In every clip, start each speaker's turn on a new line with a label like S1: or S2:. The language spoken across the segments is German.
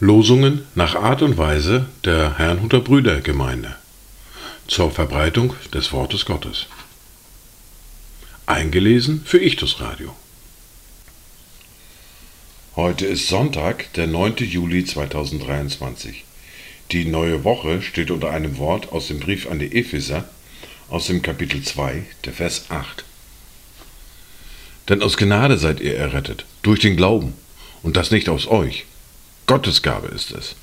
S1: Losungen nach Art und Weise der Herrnhuter Brüdergemeinde zur Verbreitung des Wortes Gottes. Eingelesen für Ichtus Radio. Heute ist Sonntag, der 9. Juli 2023. Die neue Woche steht unter einem Wort aus dem Brief an die Epheser aus dem Kapitel 2, der Vers 8. Denn aus Gnade seid ihr errettet, durch den Glauben, und das nicht aus euch. Gottes Gabe ist es.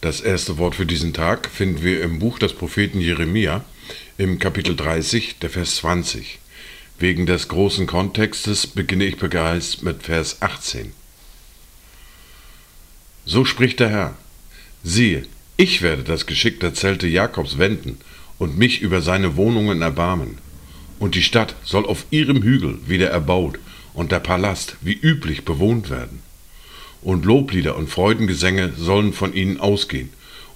S1: Das erste Wort für diesen Tag finden wir im Buch des Propheten Jeremia im Kapitel 30, der Vers 20. Wegen des großen Kontextes beginne ich begeistert mit Vers 18. So spricht der Herr. Siehe, ich werde das Geschick der Zelte Jakobs wenden und mich über seine Wohnungen erbarmen. Und die Stadt soll auf ihrem Hügel wieder erbaut und der Palast wie üblich bewohnt werden. Und Loblieder und Freudengesänge sollen von ihnen ausgehen,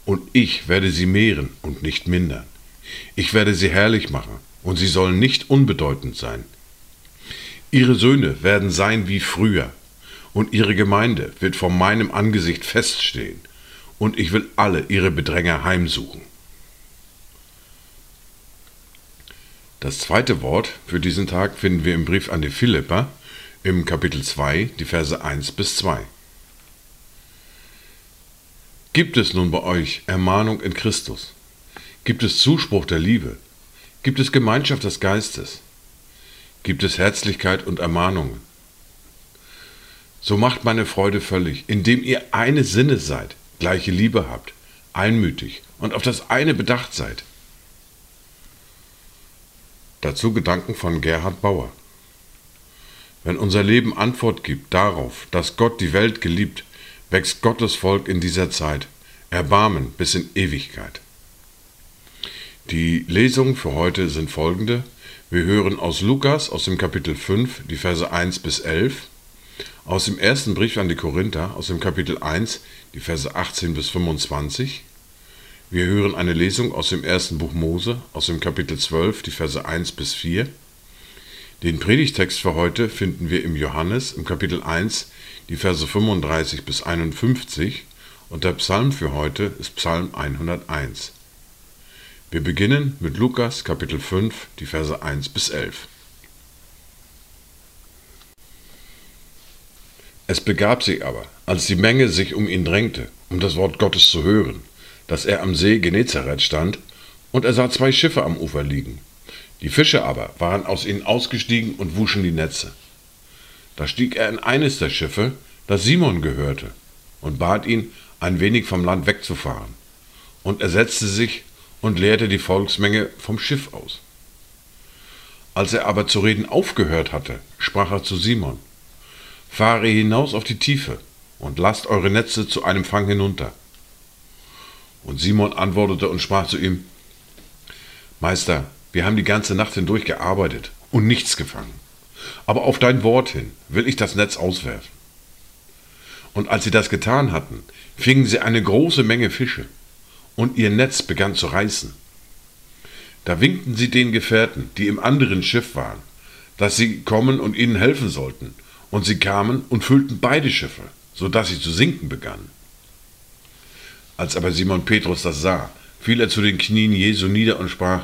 S1: und ich werde sie mehren und nicht mindern. Ich werde sie herrlich machen und sie sollen nicht unbedeutend sein. Ihre Söhne werden sein wie früher, und ihre Gemeinde wird vor meinem Angesicht feststehen, und ich will alle ihre Bedränger heimsuchen. Das zweite Wort für diesen Tag finden wir im Brief an die Philipper im Kapitel 2, die Verse 1 bis 2. Gibt es nun bei euch Ermahnung in Christus? Gibt es Zuspruch der Liebe? Gibt es Gemeinschaft des Geistes? Gibt es Herzlichkeit und Ermahnungen? So macht meine Freude völlig, indem ihr eine Sinne seid, gleiche Liebe habt, einmütig und auf das eine bedacht seid. Dazu Gedanken von Gerhard Bauer. Wenn unser Leben Antwort gibt darauf, dass Gott die Welt geliebt, wächst Gottes Volk in dieser Zeit, Erbarmen bis in Ewigkeit. Die Lesungen für heute sind folgende. Wir hören aus Lukas aus dem Kapitel 5 die Verse 1 bis 11, aus dem ersten Brief an die Korinther aus dem Kapitel 1 die Verse 18 bis 25. Wir hören eine Lesung aus dem ersten Buch Mose aus dem Kapitel 12 die Verse 1 bis 4. Den Predigtext für heute finden wir im Johannes im Kapitel 1 die Verse 35 bis 51 und der Psalm für heute ist Psalm 101. Wir beginnen mit Lukas Kapitel 5, die Verse 1 bis 11. Es begab sich aber, als die Menge sich um ihn drängte, um das Wort Gottes zu hören, dass er am See Genezareth stand, und er sah zwei Schiffe am Ufer liegen. Die Fische aber waren aus ihnen ausgestiegen und wuschen die Netze. Da stieg er in eines der Schiffe, das Simon gehörte, und bat ihn, ein wenig vom Land wegzufahren. Und er setzte sich und leerte die Volksmenge vom Schiff aus. Als er aber zu reden aufgehört hatte, sprach er zu Simon, Fahre hinaus auf die Tiefe und lasst eure Netze zu einem Fang hinunter. Und Simon antwortete und sprach zu ihm, Meister, wir haben die ganze Nacht hindurch gearbeitet und nichts gefangen. Aber auf dein Wort hin will ich das Netz auswerfen. Und als sie das getan hatten, fingen sie eine große Menge Fische und ihr Netz begann zu reißen. Da winkten sie den Gefährten, die im anderen Schiff waren, dass sie kommen und ihnen helfen sollten, und sie kamen und füllten beide Schiffe, so dass sie zu sinken begannen. Als aber Simon Petrus das sah, fiel er zu den Knien Jesu nieder und sprach,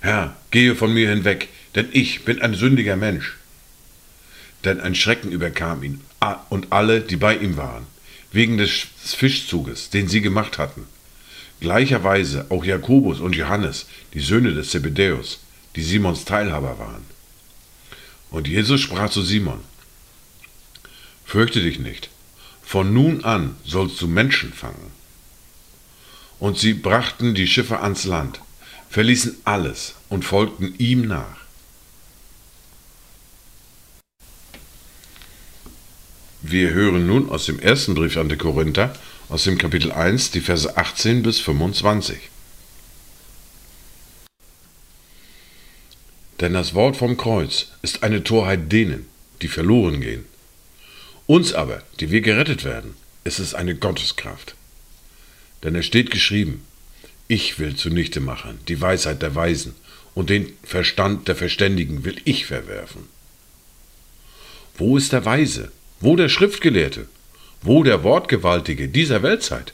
S1: Herr, gehe von mir hinweg, denn ich bin ein sündiger Mensch. Denn ein Schrecken überkam ihn und alle, die bei ihm waren, wegen des Fischzuges, den sie gemacht hatten. Gleicherweise auch Jakobus und Johannes, die Söhne des Zebedäus, die Simons Teilhaber waren. Und Jesus sprach zu Simon, Fürchte dich nicht, von nun an sollst du Menschen fangen. Und sie brachten die Schiffe ans Land, verließen alles und folgten ihm nach. Wir hören nun aus dem ersten Brief an die Korinther aus dem Kapitel 1, die Verse 18 bis 25. Denn das Wort vom Kreuz ist eine Torheit denen, die verloren gehen. Uns aber, die wir gerettet werden, ist es eine Gotteskraft. Denn es steht geschrieben, ich will zunichte machen die Weisheit der Weisen und den Verstand der Verständigen will ich verwerfen. Wo ist der Weise? Wo der Schriftgelehrte? Wo der Wortgewaltige dieser Weltzeit?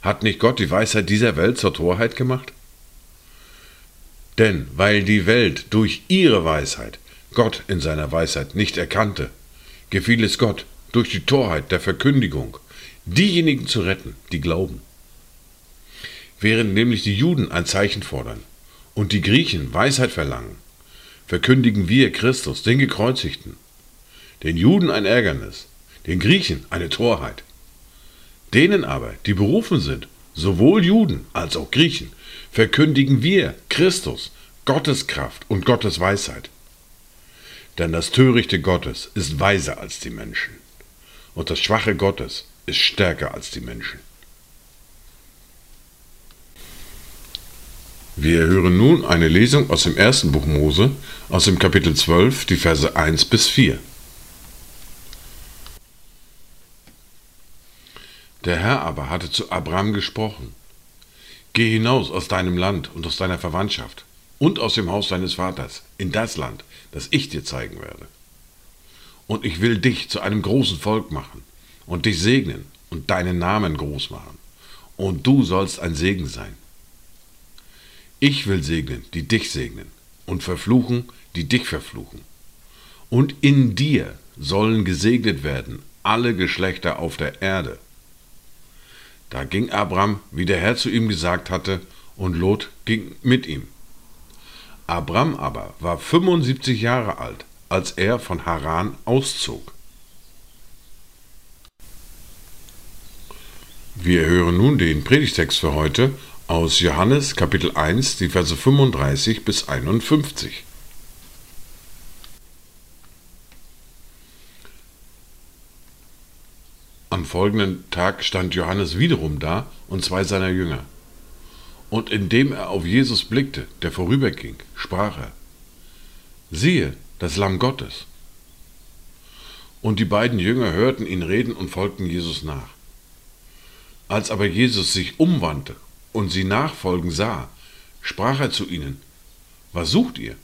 S1: Hat nicht Gott die Weisheit dieser Welt zur Torheit gemacht? Denn weil die Welt durch ihre Weisheit Gott in seiner Weisheit nicht erkannte, gefiel es Gott durch die Torheit der Verkündigung, diejenigen zu retten, die glauben. Während nämlich die Juden ein Zeichen fordern und die Griechen Weisheit verlangen, verkündigen wir Christus, den Gekreuzigten, den Juden ein Ärgernis, den Griechen eine Torheit. Denen aber, die berufen sind, sowohl Juden als auch Griechen, verkündigen wir Christus, Gottes Kraft und Gottes Weisheit. Denn das Törichte Gottes ist weiser als die Menschen, und das Schwache Gottes ist stärker als die Menschen. Wir hören nun eine Lesung aus dem ersten Buch Mose, aus dem Kapitel 12, die Verse 1 bis 4. Der Herr aber hatte zu Abraham gesprochen, Geh hinaus aus deinem Land und aus deiner Verwandtschaft und aus dem Haus deines Vaters in das Land, das ich dir zeigen werde. Und ich will dich zu einem großen Volk machen und dich segnen und deinen Namen groß machen. Und du sollst ein Segen sein. Ich will segnen, die dich segnen, und verfluchen, die dich verfluchen. Und in dir sollen gesegnet werden alle Geschlechter auf der Erde. Da ging Abraham, wie der Herr zu ihm gesagt hatte, und Lot ging mit ihm. Abraham aber war 75 Jahre alt, als er von Haran auszog. Wir hören nun den Predigtext für heute aus Johannes Kapitel 1, die Verse 35 bis 51. Am folgenden Tag stand Johannes wiederum da und zwei seiner Jünger. Und indem er auf Jesus blickte, der vorüberging, sprach er, siehe, das Lamm Gottes. Und die beiden Jünger hörten ihn reden und folgten Jesus nach. Als aber Jesus sich umwandte und sie nachfolgen sah, sprach er zu ihnen, Was sucht ihr?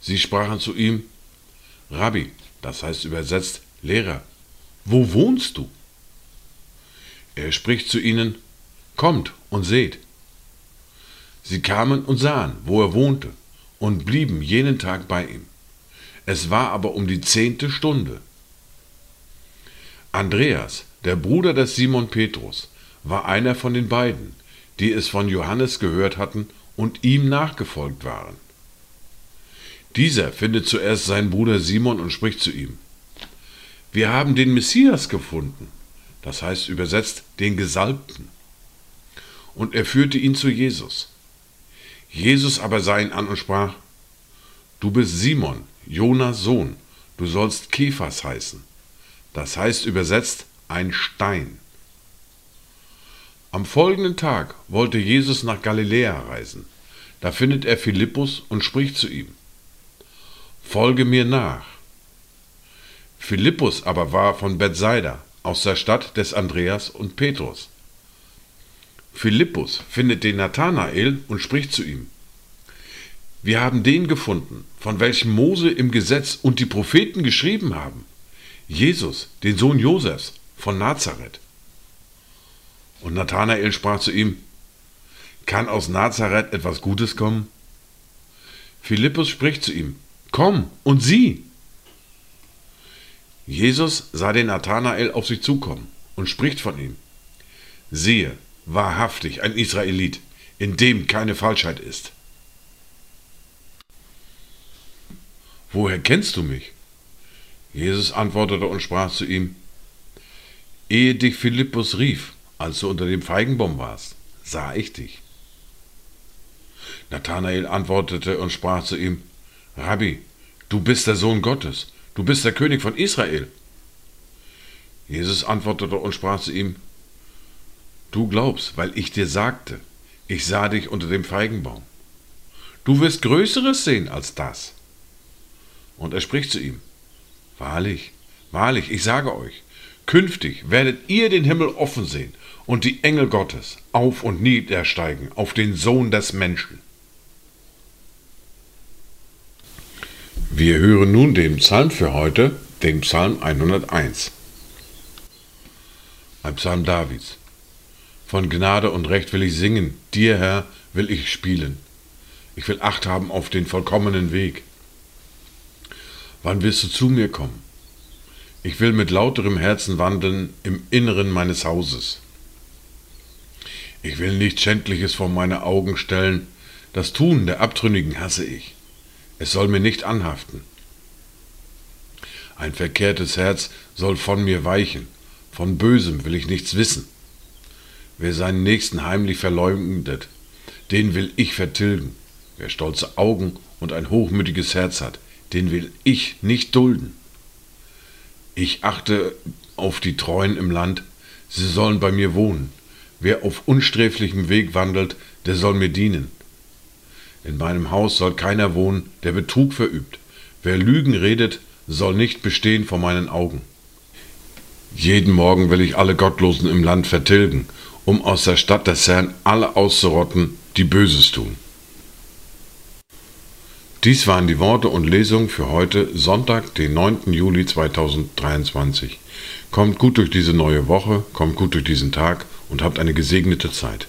S1: Sie sprachen zu ihm, Rabbi, das heißt übersetzt Lehrer, wo wohnst du? Er spricht zu ihnen, Kommt und seht. Sie kamen und sahen, wo er wohnte, und blieben jenen Tag bei ihm. Es war aber um die zehnte Stunde. Andreas, der Bruder des Simon Petrus, war einer von den beiden, die es von Johannes gehört hatten und ihm nachgefolgt waren. Dieser findet zuerst seinen Bruder Simon und spricht zu ihm. Wir haben den Messias gefunden, das heißt übersetzt den Gesalbten. Und er führte ihn zu Jesus. Jesus aber sah ihn an und sprach, Du bist Simon, Jonas Sohn, du sollst Kephas heißen. Das heißt übersetzt ein Stein. Am folgenden Tag wollte Jesus nach Galiläa reisen. Da findet er Philippus und spricht zu ihm. Folge mir nach. Philippus aber war von Bethsaida, aus der Stadt des Andreas und Petrus. Philippus findet den Nathanael und spricht zu ihm. Wir haben den gefunden, von welchem Mose im Gesetz und die Propheten geschrieben haben. Jesus, den Sohn Josefs von Nazareth. Und Nathanael sprach zu ihm, kann aus Nazareth etwas Gutes kommen? Philippus spricht zu ihm, komm und sieh. Jesus sah den Nathanael auf sich zukommen und spricht von ihm. Siehe, wahrhaftig ein Israelit, in dem keine Falschheit ist. Woher kennst du mich? Jesus antwortete und sprach zu ihm, Ehe dich Philippus rief, als du unter dem Feigenbaum warst, sah ich dich. Nathanael antwortete und sprach zu ihm, Rabbi, du bist der Sohn Gottes, du bist der König von Israel. Jesus antwortete und sprach zu ihm, Du glaubst, weil ich dir sagte, ich sah dich unter dem Feigenbaum. Du wirst Größeres sehen als das. Und er spricht zu ihm, Wahrlich, wahrlich, ich sage euch, künftig werdet ihr den Himmel offen sehen und die Engel Gottes auf und niedersteigen auf den Sohn des Menschen. Wir hören nun den Psalm für heute, den Psalm 101. Ein Psalm Davids. Von Gnade und Recht will ich singen, dir Herr will ich spielen. Ich will Acht haben auf den vollkommenen Weg. Wann wirst du zu mir kommen? Ich will mit lauterem Herzen wandeln im Inneren meines Hauses. Ich will nichts Schändliches vor meine Augen stellen, das Tun der Abtrünnigen hasse ich. Es soll mir nicht anhaften. Ein verkehrtes Herz soll von mir weichen, von Bösem will ich nichts wissen. Wer seinen Nächsten heimlich verleumdet, den will ich vertilgen. Wer stolze Augen und ein hochmütiges Herz hat, den will ich nicht dulden. Ich achte auf die Treuen im Land, sie sollen bei mir wohnen. Wer auf unsträflichem Weg wandelt, der soll mir dienen. In meinem Haus soll keiner wohnen, der Betrug verübt. Wer Lügen redet, soll nicht bestehen vor meinen Augen. Jeden Morgen will ich alle Gottlosen im Land vertilgen, um aus der Stadt des Herrn alle auszurotten, die Böses tun. Dies waren die Worte und Lesungen für heute, Sonntag, den 9. Juli 2023. Kommt gut durch diese neue Woche, kommt gut durch diesen Tag und habt eine gesegnete Zeit.